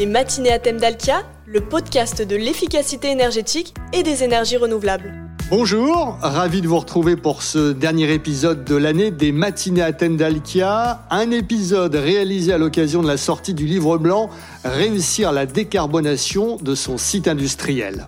Les matinées à thème d'Alkia, le podcast de l'efficacité énergétique et des énergies renouvelables. Bonjour, ravi de vous retrouver pour ce dernier épisode de l'année des matinées à thème d'Alkia, un épisode réalisé à l'occasion de la sortie du livre blanc Réussir la décarbonation de son site industriel.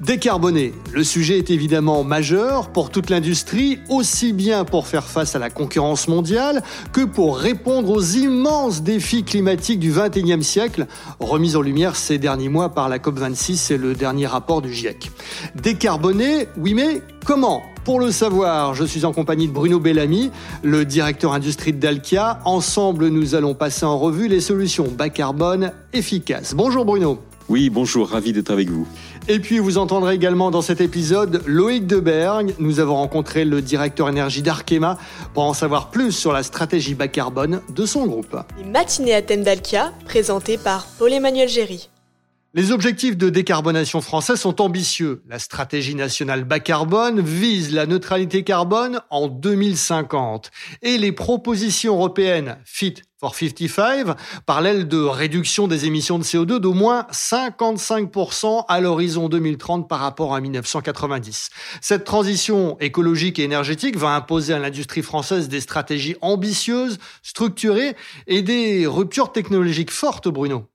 Décarboner, le sujet est évidemment majeur pour toute l'industrie, aussi bien pour faire face à la concurrence mondiale que pour répondre aux immenses défis climatiques du XXIe siècle, remis en lumière ces derniers mois par la COP26 et le dernier rapport du GIEC. Décarboner, oui mais comment? Pour le savoir, je suis en compagnie de Bruno Bellamy, le directeur industrie de Dalkia. Ensemble, nous allons passer en revue les solutions bas carbone efficaces. Bonjour Bruno. Oui, bonjour, ravi d'être avec vous. Et puis vous entendrez également dans cet épisode Loïc Deberg. Nous avons rencontré le directeur énergie d'Arkema pour en savoir plus sur la stratégie bas carbone de son groupe. Les matinées à thème d'Alkia, présentées par Paul-Emmanuel Géry. Les objectifs de décarbonation français sont ambitieux. La stratégie nationale bas carbone vise la neutralité carbone en 2050 et les propositions européennes Fit for 55 parlent de réduction des émissions de CO2 d'au moins 55% à l'horizon 2030 par rapport à 1990. Cette transition écologique et énergétique va imposer à l'industrie française des stratégies ambitieuses, structurées et des ruptures technologiques fortes, Bruno.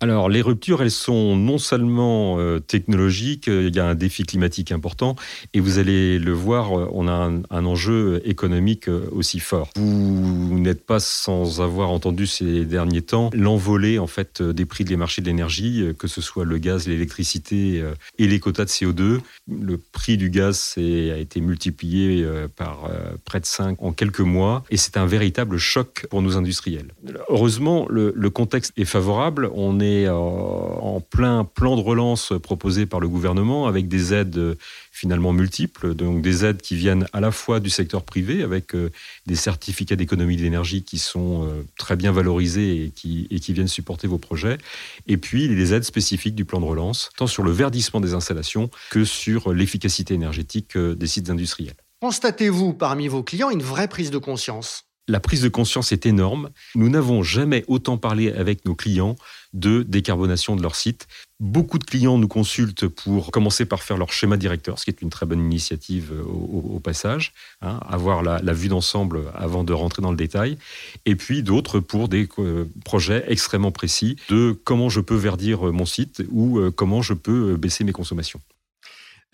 Alors, les ruptures, elles sont non seulement euh, technologiques, euh, il y a un défi climatique important, et vous allez le voir, euh, on a un, enjeu économique aussi fort. Vous n'êtes pas sans avoir entendu ces derniers temps l'envolée en fait des prix des marchés de l'énergie, que ce soit le gaz, l'électricité et les quotas de CO2. Le prix du gaz a été multiplié par près de 5 en quelques mois, et c'est un véritable choc pour nos industriels. Heureusement, le, le contexte est favorable. On est euh, en plein plan de relance proposé par le gouvernement avec des aides euh, finalement multiples, donc des aides qui viennent à la fois du secteur privé avec euh, des certificats d'économie d'énergie qui sont très bien valorisés et qui, et qui viennent supporter vos projets, et puis les aides spécifiques du plan de relance, tant sur le verdissement des installations que sur l'efficacité énergétique des sites industriels. Constatez-vous parmi vos clients une vraie prise de conscience? La prise de conscience est énorme. Nous n'avons jamais autant parlé avec nos clients de décarbonation de leur site. Beaucoup de clients nous consultent pour commencer par faire leur schéma directeur, ce qui est une très bonne initiative euh, au, passage, hein, avoir la, vue d'ensemble avant de rentrer dans le détail. Et puis d'autres pour des euh, projets extrêmement précis de comment je peux verdir mon site ou euh, comment je peux baisser mes consommations.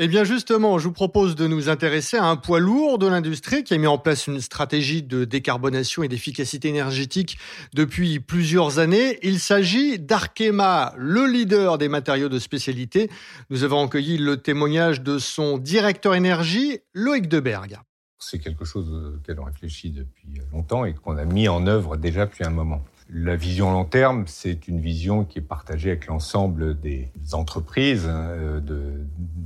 Eh bien justement, je vous propose de nous intéresser à un poids lourd de l'industrie qui a mis en place une stratégie de décarbonation et d'efficacité énergétique depuis plusieurs années. Il s'agit d'Arkema, le leader des matériaux de spécialité. Nous avons accueilli le témoignage de son directeur énergie, Loïc Deberg. C'est quelque chose auquel on réfléchit depuis longtemps et qu'on a mis en œuvre déjà depuis un moment. La vision long terme, c'est une vision qui est partagée avec l'ensemble des entreprises hein, de,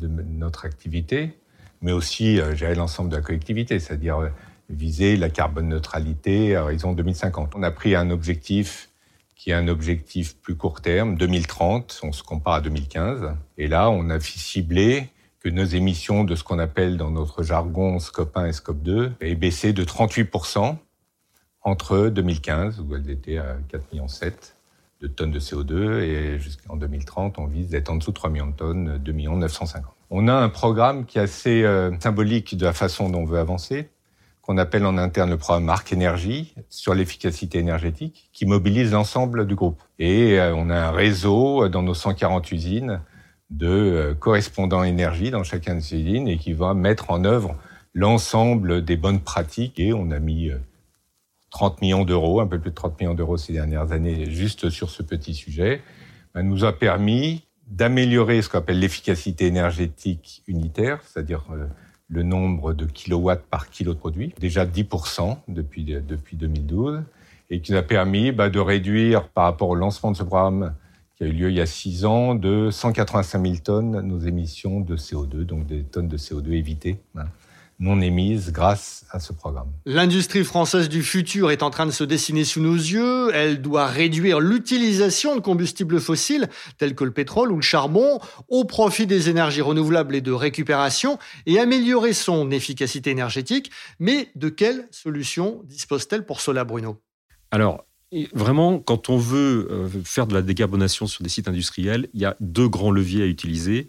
notre activité, mais aussi euh, gérer l'ensemble de la collectivité, c'est-à-dire euh, viser la carbone neutralité à horizon 2050. On a pris un objectif qui est un objectif plus court terme, 2030, on se compare à 2015. Et là, on a ciblé que nos émissions de ce qu'on appelle dans notre jargon Scope 1 et Scope 2 aient baissé de 38 entre 2015, où elles étaient à 4,7 millions de tonnes de CO2, et jusqu'en 2030, on vise d'être en dessous de 3 millions de tonnes, 2 millions 950. On a un programme qui est assez euh, symbolique de la façon dont on veut avancer, qu'on appelle en interne le programme Marque Énergie sur l'efficacité énergétique, qui mobilise l'ensemble du groupe. Et euh, on a un réseau euh, dans nos 140 usines de correspondants énergie dans chacun de ces usines et qui va mettre en œuvre l'ensemble des bonnes pratiques. Et on a mis 30 millions d'euros, un peu plus de 30 millions d'euros ces dernières années, juste sur ce petit sujet, ben, nous a permis d'améliorer ce qu'on appelle l'efficacité énergétique unitaire, c'est-à-dire euh, le nombre de kilowatts par kilo de produit, déjà 10% depuis, depuis 2012, et qui nous a permis ben, de réduire par rapport au lancement de ce programme qui a eu lieu il y a six ans, de 185 000 tonnes nos émissions de CO2, donc des tonnes de CO2 évitées. Non émises grâce à ce programme. L'industrie française du futur est en train de se dessiner sous nos yeux. Elle doit réduire l'utilisation de combustibles fossiles tels que le pétrole ou le charbon au profit des énergies renouvelables et de récupération et améliorer son efficacité énergétique. Mais de quelles solutions dispose-t-elle pour cela, Bruno? Alors, vraiment, quand on veut euh, faire de la décarbonation sur des sites industriels, il y a deux grands leviers à utiliser.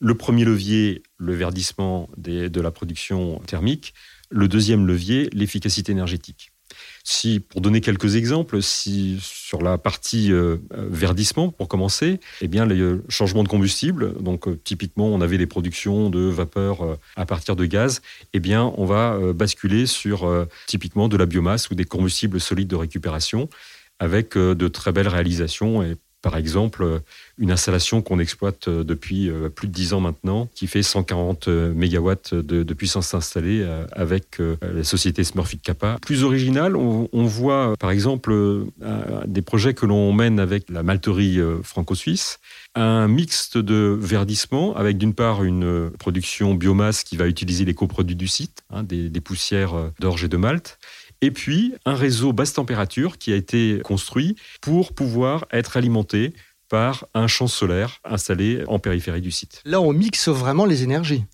Le premier levier, le verdissement de la production thermique. Le deuxième levier, l'efficacité énergétique. Si, pour donner quelques exemples, si sur la partie euh, verdissement, pour commencer, eh bien, les changements de combustible, donc euh, typiquement, on avait des productions de vapeur euh, à partir de gaz, eh bien, on va basculer sur typiquement de la biomasse ou des combustibles solides de récupération avec de très belles réalisations et par exemple, euh, une installation qu'on exploite euh, depuis euh, plus de 10 ans maintenant, qui fait 140 MW de, puissance installée avec la société Smurfit Kappa. Plus original, on, voit par exemple des projets que l'on mène avec la malterie franco-suisse, un mixte de verdissement avec d'une part une production biomasse qui va utiliser les coproduits du site, hein, des, des poussières d'orge et de malt, et puis un réseau basse température qui a été construit pour pouvoir être alimenté par un champ solaire installé en périphérie du site. Là, on mixe vraiment les énergies.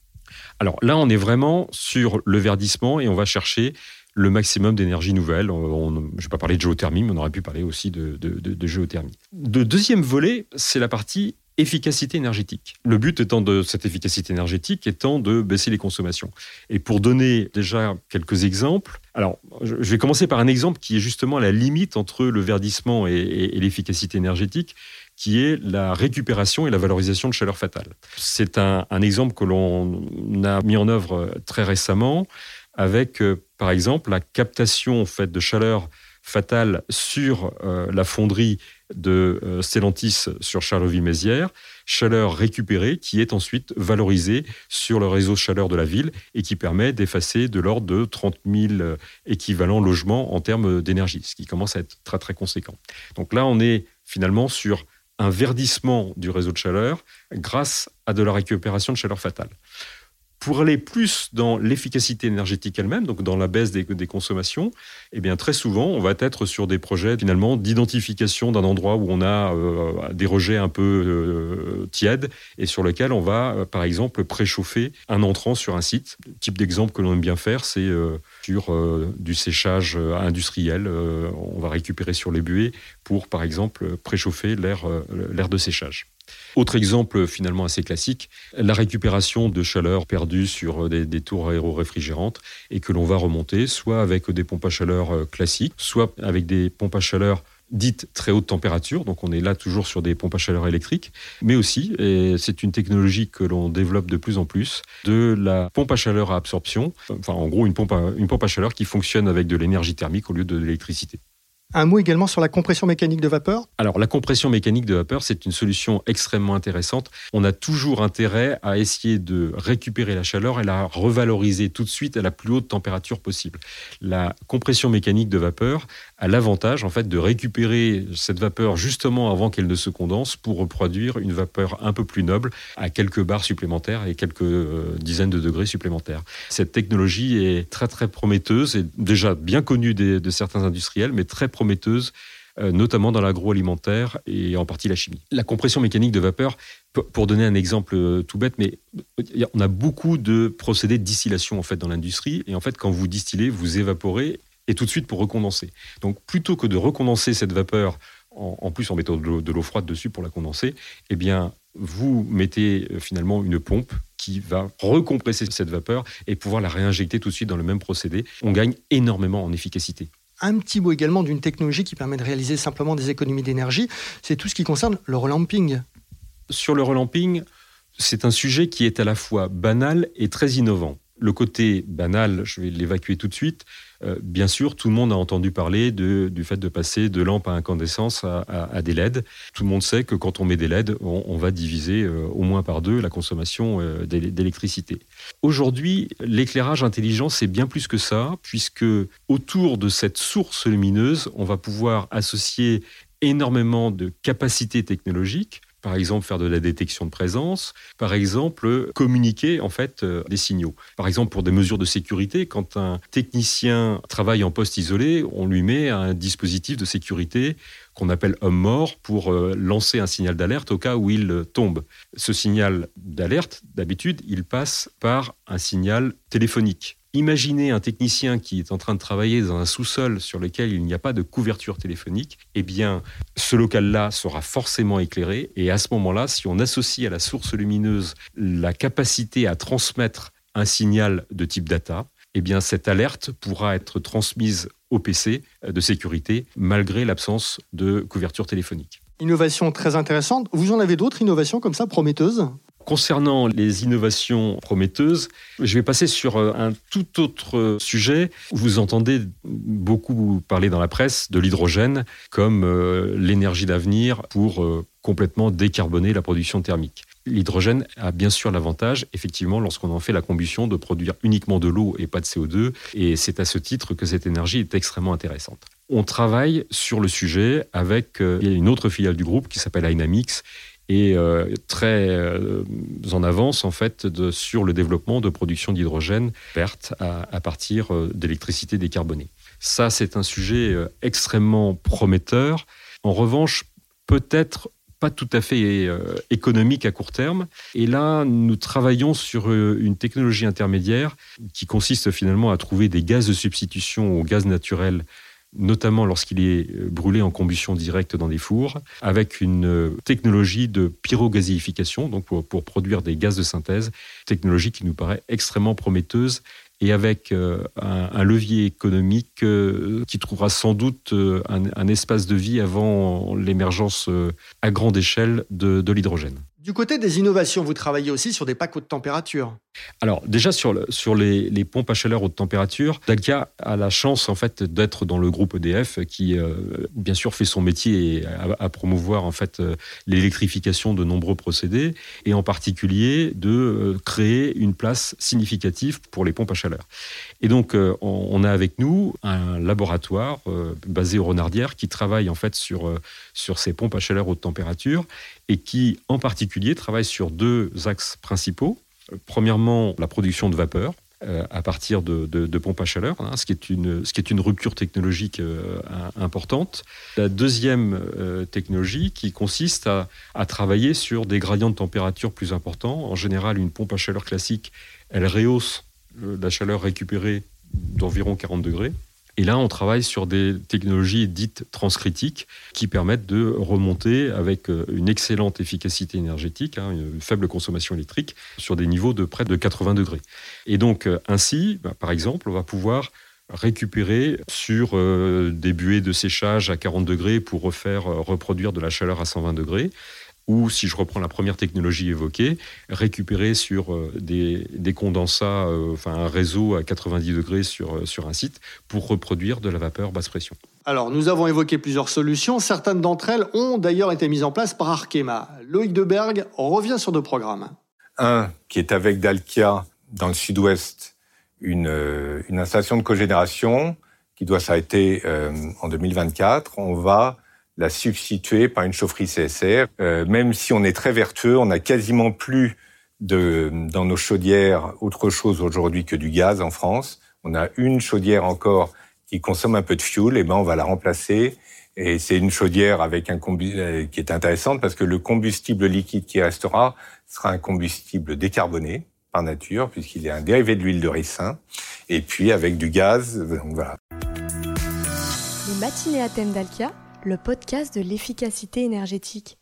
Alors là, on est vraiment sur le verdissement et on va chercher le maximum d'énergie nouvelle. je ne vais pas parler de géothermie, mais on aurait pu parler aussi de, de géothermie. Le deuxième volet, c'est la partie efficacité énergétique. Le but étant de cette efficacité énergétique étant de baisser les consommations. Et pour donner déjà quelques exemples, alors je vais commencer par un exemple qui est justement la limite entre le verdissement et, l'efficacité énergétique, qui est la récupération et la valorisation de chaleur fatale. C'est un, exemple que l'on a mis en œuvre très récemment avec, euh, par exemple, la captation en fait, de chaleur fatale sur euh, la fonderie de euh, Stellantis sur Charleville-Mézières, chaleur récupérée qui est ensuite valorisée sur le réseau chaleur de la ville et qui permet d'effacer de l'ordre de 30 000 euh, équivalents logements en termes d'énergie, ce qui commence à être très très conséquent. Donc là, on est finalement sur un verdissement du réseau de chaleur grâce à de la récupération de chaleur fatale. Pour aller plus dans l'efficacité énergétique elle-même, donc dans la baisse des, consommations, eh bien très souvent, on va être sur des projets finalement d'identification d'un endroit où on a euh, des rejets un peu euh, tièdes et sur lequel on va, euh, par exemple, préchauffer un entrant sur un site. Le type d'exemple que l'on aime bien faire, c'est sur du séchage industriel. on va récupérer sur les buées pour, par exemple, préchauffer l'air de séchage. Autre exemple finalement assez classique, la récupération de chaleur perdue sur des, tours aéro-réfrigérantes et que l'on va remonter soit avec des pompes à chaleur euh, classiques, soit avec des pompes à chaleur dites très haute température, donc on est là toujours sur des pompes à chaleur électriques, mais aussi, et c'est une technologie que l'on développe de plus en plus, de la pompe à chaleur à absorption, enfin en gros une pompe à chaleur qui fonctionne avec de l'énergie thermique au lieu de l'électricité. Un mot également sur la compression mécanique de vapeur Alors la compression mécanique de vapeur, c'est une solution extrêmement intéressante. On a toujours intérêt à essayer de récupérer la chaleur et la revaloriser tout de suite à la plus haute température possible. La compression mécanique de vapeur a l'avantage en fait de récupérer cette vapeur justement avant qu'elle ne se condense pour reproduire une vapeur un peu plus noble à quelques bars supplémentaires et quelques euh, dizaines de degrés supplémentaires. Cette technologie est très très prometteuse et déjà bien connue de certains industriels, mais très prometteuse euh, notamment dans l'agroalimentaire et en partie la chimie. La compression mécanique de vapeur, pour donner un exemple euh, tout bête, mais on a beaucoup de procédés de distillation en fait dans l'industrie et en fait quand vous distillez, vous évaporez et tout de suite pour recondenser. Donc plutôt que de recondenser cette vapeur en, plus en mettant de l'eau froide dessus pour la condenser, eh bien vous mettez euh, finalement une pompe qui va recompresser cette vapeur et pouvoir la réinjecter tout de suite dans le même procédé. On gagne énormément en efficacité un petit mot également d'une technologie qui permet de réaliser simplement des économies d'énergie, c'est tout ce qui concerne le relamping. Sur le relamping, c'est un sujet qui est à la fois banal et très innovant. Le côté banal, je vais l'évacuer tout de suite, euh, bien sûr, tout le monde a entendu parler du fait de passer de lampes à incandescence à, des LED. Tout le monde sait que quand on met des LED, on, va diviser euh, au moins par deux la consommation euh, d'électricité. Aujourd'hui, l'éclairage intelligent, c'est bien plus que ça, puisque autour de cette source lumineuse, on va pouvoir associer énormément de capacités technologiques par exemple faire de la détection de présence, par exemple communiquer en fait euh, des signaux. Par exemple pour des mesures de sécurité, quand un technicien travaille en poste isolé, on lui met un dispositif de sécurité qu'on appelle homme mort pour euh, lancer un signal d'alerte au cas où il tombe. Ce signal d'alerte, d'habitude, il passe par un signal téléphonique. Imaginez un technicien qui est en train de travailler dans un sous-sol sur lequel il n'y a pas de couverture téléphonique. Eh bien, ce local-là sera forcément éclairé. Et à ce moment-là, si on associe à la source lumineuse la capacité à transmettre un signal de type data, eh bien, cette alerte pourra être transmise au PC de sécurité malgré l'absence de couverture téléphonique. Innovation très intéressante. Vous en avez d'autres innovations comme ça prometteuses? Concernant les innovations prometteuses, je vais passer sur euh, un tout autre sujet. Vous entendez beaucoup parler dans la presse de l'hydrogène comme euh, l'énergie d'avenir pour euh, complètement décarboner la production thermique. L'hydrogène a bien sûr l'avantage, effectivement, lorsqu'on en fait la combustion, de produire uniquement de l'eau et pas de CO2. Et c'est à ce titre que cette énergie est extrêmement intéressante. On travaille sur le sujet avec une autre filiale du groupe qui s'appelle Dynamics et euh, très euh, en avance en fait sur le développement de production d'hydrogène verte à, partir euh, d'électricité décarbonée. Ça, c'est un sujet extrêmement prometteur. En revanche, peut-être pas tout à fait économique à court terme. Et là, nous travaillons sur une technologie intermédiaire qui consiste finalement à trouver des gaz de substitution au gaz naturel notamment lorsqu'il est euh, brûlé en combustion directe dans des fours, avec une euh, technologie de pyrogazéification, donc pour, produire des gaz de synthèse, technologie qui nous paraît extrêmement prometteuse et avec euh, un, levier économique qui trouvera sans doute un, espace de vie avant l'émergence à grande échelle de l'hydrogène. Du côté des innovations, vous travaillez aussi sur des packs haute température. Alors déjà sur, les, pompes à chaleur haute température, Dalkia a la chance en fait d'être dans le groupe EDF qui euh, bien sûr fait son métier à, promouvoir en fait euh, l'électrification de nombreux procédés et en particulier de euh, créer une place significative pour les pompes à chaleur. Et donc on, a avec nous un laboratoire basé au Renardière qui travaille en fait sur sur ces pompes à chaleur haute température et qui en particulier travaille sur deux axes principaux. Premièrement, la production de vapeur euh, à partir de, pompes à chaleur, hein, ce, qui est une, ce qui est une rupture technologique euh, importante. La deuxième euh, technologie qui consiste à, à, travailler sur des gradients de température plus importants. En général, une pompe à chaleur classique, elle rehausse la chaleur récupérée d'environ 40 degrés. Et là, on travaille sur des technologies dites transcritiques qui permettent de remonter avec euh, une excellente efficacité énergétique, hein, une faible consommation électrique, sur des niveaux de près de 80 degrés. Et donc, euh, ainsi, bah, par exemple, on va pouvoir récupérer sur euh, des buées de séchage à 40 degrés pour refaire reproduire de la chaleur à 120 degrés ou si je reprends la première technologie évoquée, récupérer sur euh, des, condensats, euh, enfin un réseau à 90 degrés sur, euh, sur un site pour reproduire de la vapeur basse pression. Alors, nous avons évoqué plusieurs solutions. Certaines d'entre elles ont d'ailleurs été mises en place par Arkema. Loïc Deberg revient sur deux programmes. Un qui est avec Dalkia dans le sud-ouest, une, une installation de cogénération qui doit s'arrêter en 2024. On va la substituer par une chaufferie CSR. Euh, même si on est très vertueux, on n'a quasiment plus de, dans nos chaudières autre chose aujourd'hui que du gaz en France. On a une chaudière encore qui consomme un peu de fuel, et ben on va la remplacer. Et c'est une chaudière avec un euh, qui est intéressante parce que le combustible liquide qui restera sera un combustible décarboné par nature puisqu'il est un dérivé de l'huile de ricin et puis avec du gaz. Donc voilà. Les matinées à thème d'Alkia le podcast de l'efficacité énergétique.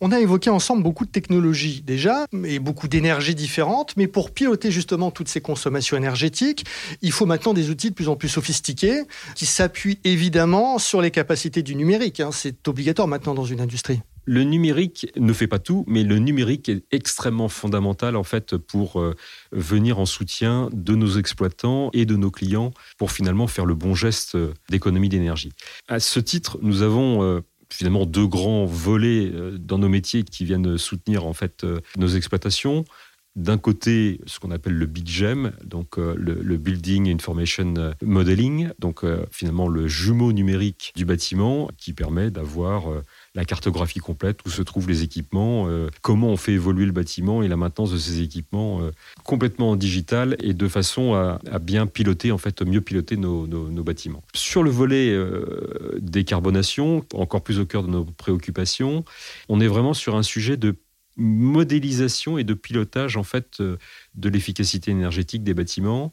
On a évoqué ensemble beaucoup de technologies déjà, et beaucoup d'énergies différentes, mais pour piloter justement toutes ces consommations énergétiques, il faut maintenant des outils de plus en plus sophistiqués qui s'appuient évidemment sur les capacités du numérique. Hein. C'est obligatoire maintenant dans une industrie. Le numérique ne fait pas tout, mais le numérique est extrêmement fondamental en fait pour euh, venir en soutien de nos exploitants et de nos clients pour finalement faire le bon geste euh, d'économie d'énergie. À ce titre, nous avons euh, finalement deux grands volets dans nos métiers qui viennent soutenir en fait nos exploitations. D'un côté, ce qu'on appelle le BIGEM, donc le, Building Information Modeling, donc finalement le jumeau numérique du bâtiment qui permet d'avoir la cartographie complète, où se trouvent les équipements, euh, comment on fait évoluer le bâtiment et la maintenance de ces équipements euh, complètement en digital et de façon à, bien piloter, en fait, mieux piloter nos, bâtiments. Sur le volet euh, décarbonation, encore plus au cœur de nos préoccupations, on est vraiment sur un sujet de modélisation et de pilotage en fait de l'efficacité énergétique des bâtiments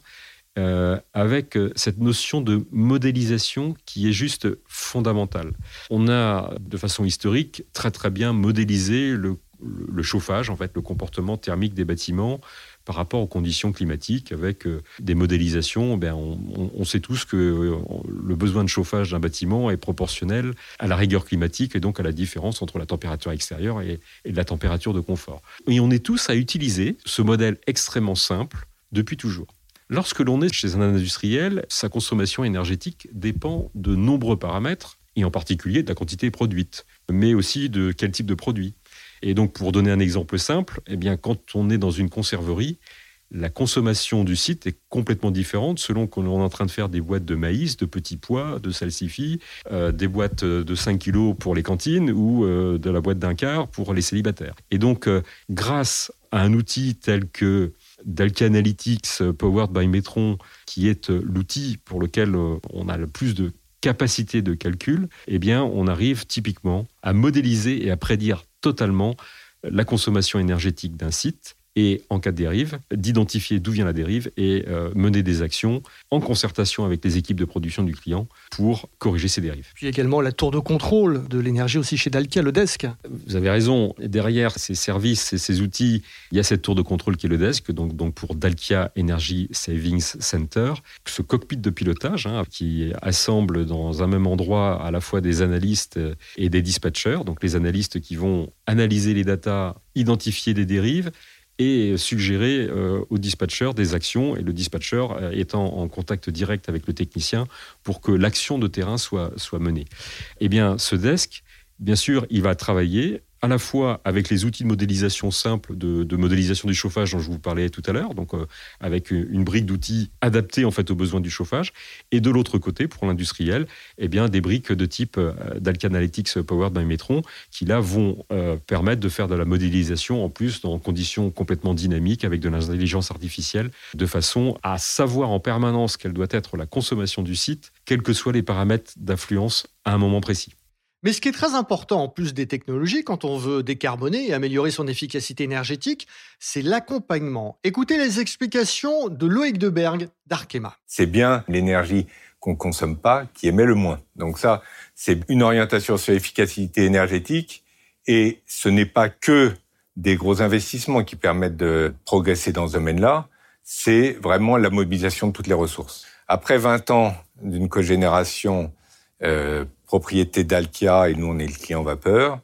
euh, avec euh, cette notion de modélisation qui est juste fondamentale. On a, de façon historique, très très bien modélisé le, chauffage, en fait, le comportement thermique des bâtiments par rapport aux conditions climatiques avec euh, des modélisations. Ben, on, sait tous que le besoin de chauffage d'un bâtiment est proportionnel à la rigueur climatique et donc à la différence entre la température extérieure et, et la température de confort. Et on est tous à utiliser ce modèle extrêmement simple depuis toujours. Lorsque l'on est chez un industriel, sa consommation énergétique dépend de nombreux paramètres, et en particulier de la quantité produite, mais aussi de quel type de produit. Et donc, pour donner un exemple simple, eh bien, quand on est dans une conserverie, la consommation du site est complètement différente selon qu'on est en train de faire des boîtes de maïs, de petits pois, de salsifis, euh, des boîtes de 5 kilos pour les cantines ou euh, de la boîte d'un quart pour les célibataires. Et donc, euh, grâce à un outil tel que Dalka Analytics euh, Powered by Metron, qui est euh, l'outil pour lequel euh, on a le plus de capacité de calcul, eh bien, on arrive typiquement à modéliser et à prédire totalement la consommation énergétique d'un site et en cas de dérive, d'identifier d'où vient la dérive et euh, mener des actions en concertation avec les équipes de production du client pour corriger ces dérives. Puis également la tour de contrôle de l'énergie aussi chez Dalkia, le desk. Vous avez raison, derrière ces services et ces outils, il y a cette tour de contrôle qui est le desk, donc, donc pour Dalkia Energy Savings Center, ce cockpit de pilotage hein, qui assemble dans un même endroit à la fois des analystes et des dispatchers, donc les analystes qui vont analyser les datas, identifier des dérives, et suggérer euh, au dispatcher des actions et le dispatcher euh, étant en contact direct avec le technicien pour que l'action de terrain soit, soit menée. Eh bien, ce desk, bien sûr, il va travailler à la fois avec les outils de modélisation simples de, modélisation du chauffage dont je vous parlais tout à l'heure, donc euh, avec une brique d'outils adaptée en fait aux besoins du chauffage, et de l'autre côté pour l'industriel, eh bien des briques de type euh, Analytics Powered by Metron qui là vont euh, permettre de faire de la modélisation en plus dans conditions complètement dynamiques avec de l'intelligence artificielle, de façon à savoir en permanence quelle doit être la consommation du site, quels que soient les paramètres d'influence à un moment précis. Mais ce qui est très important en plus des technologies, quand on veut décarboner et améliorer son efficacité énergétique, c'est l'accompagnement. Écoutez les explications de Loïc Deberg d'Arkema. C'est bien l'énergie qu'on consomme pas qui émet le moins. Donc ça, c'est une orientation sur l'efficacité énergétique et ce n'est pas que des gros investissements qui permettent de progresser dans ce domaine-là, c'est vraiment la mobilisation de toutes les ressources. Après 20 ans d'une cogénération euh, propriété d'Alkia et nous on est le client vapeur.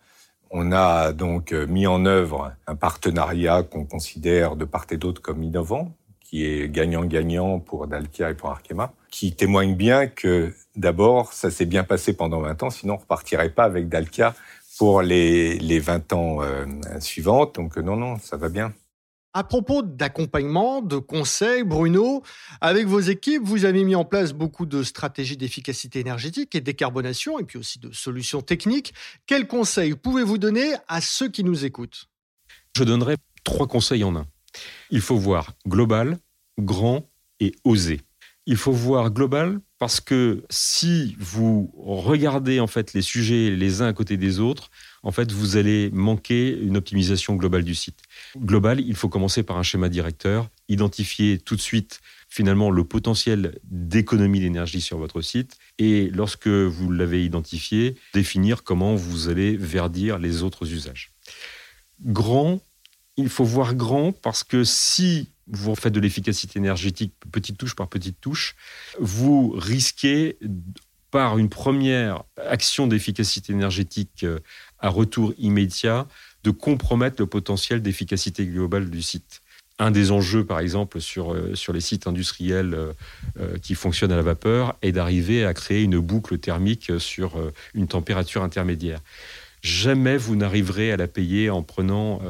On a donc euh, mis en œuvre un partenariat qu'on considère de part et d'autre comme innovant, qui est gagnant-gagnant pour Dalkia et pour Arkema, qui témoigne bien que d'abord, ça s'est bien passé pendant 20 ans, sinon on repartirait pas avec Dalkia pour les, les 20 ans euh, suivantes. Donc non, non, ça va bien. À propos d'accompagnement, de conseils, Bruno, avec vos équipes, vous avez mis en place beaucoup de stratégies d'efficacité énergétique et décarbonation, et puis aussi de solutions techniques. Quels conseils pouvez-vous donner à ceux qui nous écoutent? Je donnerai trois conseils en un. Il faut voir global, grand et osé. Il faut voir global parce que si vous regardez en fait les sujets les uns à côté des autres, en fait, vous allez manquer une optimisation globale du site. Global, il faut commencer par un schéma directeur, identifier tout de suite finalement le potentiel d'économie d'énergie sur votre site et lorsque vous l'avez identifié, définir comment vous allez verdir les autres usages. Grand, il faut voir grand parce que si vous faites de l'efficacité énergétique petite touche par petite touche, vous risquez par une première action d'efficacité énergétique euh, à retour immédiat de compromettre le potentiel d'efficacité globale du site. Un des enjeux, par exemple, sur, euh, sur les sites industriels euh, qui fonctionnent à la vapeur est d'arriver à créer une boucle thermique sur une température intermédiaire. Jamais vous n'arriverez à la payer en prenant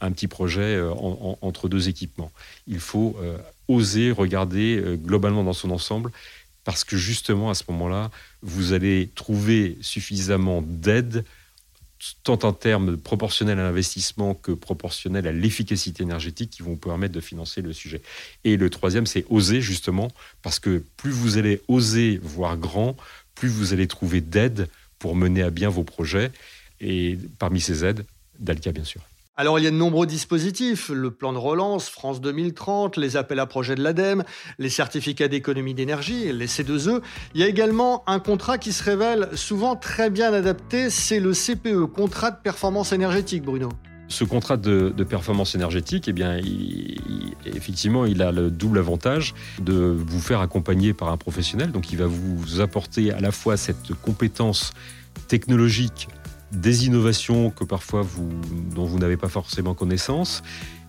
un petit projet entre deux équipements. Il faut oser regarder globalement dans son ensemble parce que justement, à ce moment-là, vous allez trouver suffisamment d'aide, tant en termes proportionnels à l'investissement que proportionnels à l'efficacité énergétique qui vont vous permettre de financer le sujet. Et le troisième, c'est oser, justement, parce que plus vous allez oser voir grand, plus vous allez trouver d'aide pour mener à bien vos projets. Et parmi ces aides, Dalka, bien sûr. Alors il y a de nombreux dispositifs, le plan de relance, France 2030, les appels à projets de l'ADEME, les certificats d'économie d'énergie, les C2E. Il y a également un contrat qui se révèle souvent très bien adapté, c'est le CPE, contrat de performance énergétique, Bruno. Ce contrat de, performance énergétique, eh bien, effectivement, il a le double avantage de vous faire accompagner par un professionnel. Donc, il va vous apporter à la fois cette compétence technologique des innovations que parfois vous, dont vous n'avez pas forcément connaissance,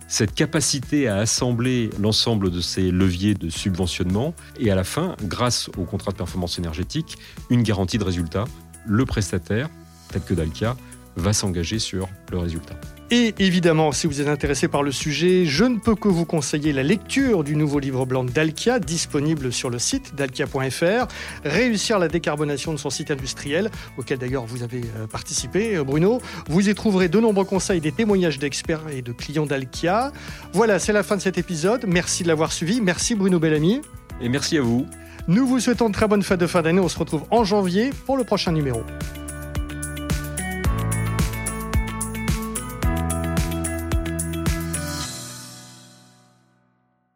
cette capacité à assembler l'ensemble de ces leviers de subventionnement et à la fin, grâce au contrat de performance énergétique, une garantie de résultat. Le prestataire, tel que Dalkia, va s'engager sur le résultat. Et évidemment, si vous êtes intéressé par le sujet, je ne peux que vous conseiller la lecture du nouveau livre blanc d'Alkia, disponible sur le site dalkia.fr. Réussir la décarbonation de son site industriel, auquel d'ailleurs vous avez euh, participé, euh, Bruno. Vous y trouverez de nombreux conseils, des témoignages d'experts et de clients d'Alkia. Voilà, c'est la fin de cet épisode. Merci de l'avoir suivi. Merci Bruno Bellamy. Et merci à vous. Nous vous souhaitons de très bonnes fêtes de fin d'année. On se retrouve en janvier pour le prochain numéro.